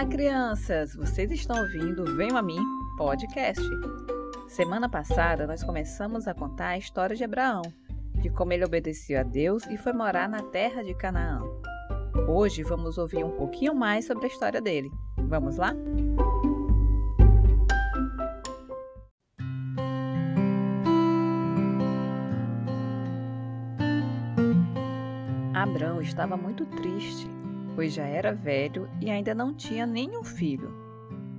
Olá, crianças! Vocês estão ouvindo Venham a Mim podcast. Semana passada nós começamos a contar a história de Abraão, de como ele obedeceu a Deus e foi morar na terra de Canaã. Hoje vamos ouvir um pouquinho mais sobre a história dele. Vamos lá? Abraão estava muito triste pois já era velho e ainda não tinha nenhum filho.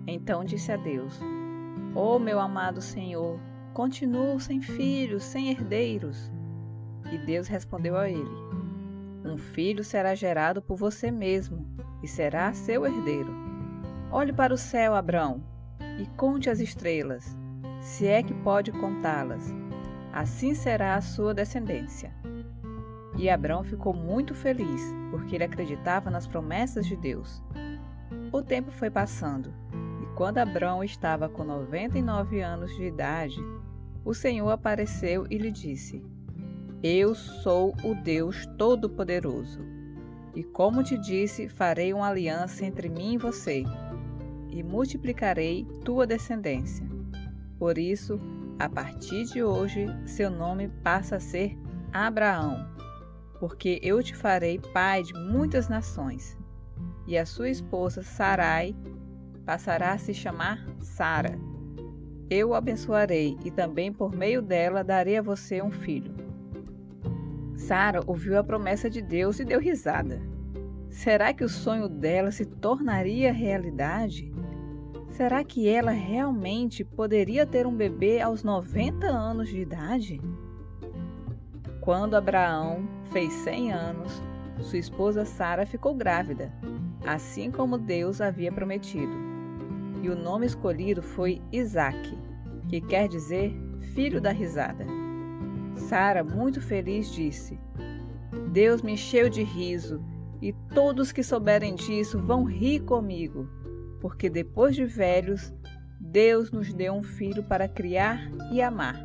Então disse a Deus: Ó oh, meu amado Senhor, continuo sem filhos, sem herdeiros. E Deus respondeu a ele: Um filho será gerado por você mesmo e será seu herdeiro. Olhe para o céu, Abraão, e conte as estrelas, se é que pode contá-las. Assim será a sua descendência. E Abraão ficou muito feliz, porque ele acreditava nas promessas de Deus. O tempo foi passando, e quando Abraão estava com 99 anos de idade, o Senhor apareceu e lhe disse: Eu sou o Deus Todo-Poderoso. E como te disse, farei uma aliança entre mim e você, e multiplicarei tua descendência. Por isso, a partir de hoje, seu nome passa a ser Abraão porque eu te farei pai de muitas nações. E a sua esposa Sarai passará a se chamar Sara. Eu o abençoarei e também por meio dela darei a você um filho. Sara ouviu a promessa de Deus e deu risada. Será que o sonho dela se tornaria realidade? Será que ela realmente poderia ter um bebê aos 90 anos de idade? Quando Abraão fez 100 anos, sua esposa Sara ficou grávida, assim como Deus havia prometido. E o nome escolhido foi Isaque, que quer dizer filho da risada. Sara, muito feliz, disse: Deus me encheu de riso, e todos que souberem disso vão rir comigo, porque depois de velhos, Deus nos deu um filho para criar e amar.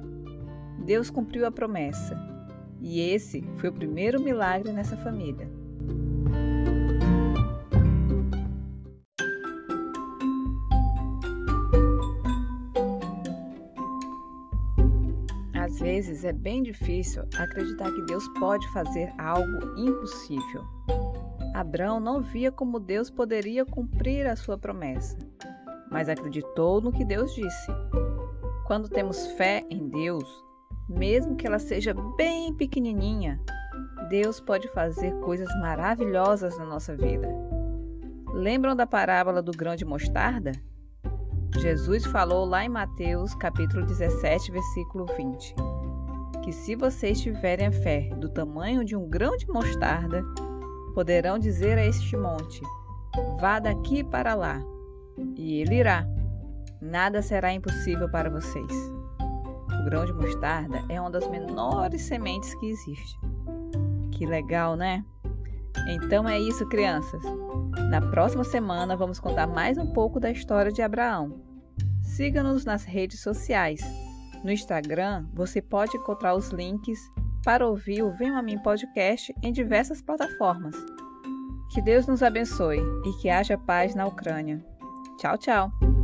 Deus cumpriu a promessa e esse foi o primeiro milagre nessa família. Às vezes é bem difícil acreditar que Deus pode fazer algo impossível. Abraão não via como Deus poderia cumprir a sua promessa, mas acreditou no que Deus disse. Quando temos fé em Deus, mesmo que ela seja bem pequenininha, Deus pode fazer coisas maravilhosas na nossa vida. Lembram da parábola do grão de mostarda? Jesus falou lá em Mateus, capítulo 17, versículo 20, que se vocês tiverem a fé do tamanho de um grão de mostarda, poderão dizer a este monte: vá daqui para lá, e ele irá. Nada será impossível para vocês grão de mostarda é uma das menores sementes que existe. Que legal, né? Então é isso, crianças. Na próxima semana vamos contar mais um pouco da história de Abraão. Siga-nos nas redes sociais. No Instagram, você pode encontrar os links para ouvir o Venho a Mim podcast em diversas plataformas. Que Deus nos abençoe e que haja paz na Ucrânia. Tchau, tchau!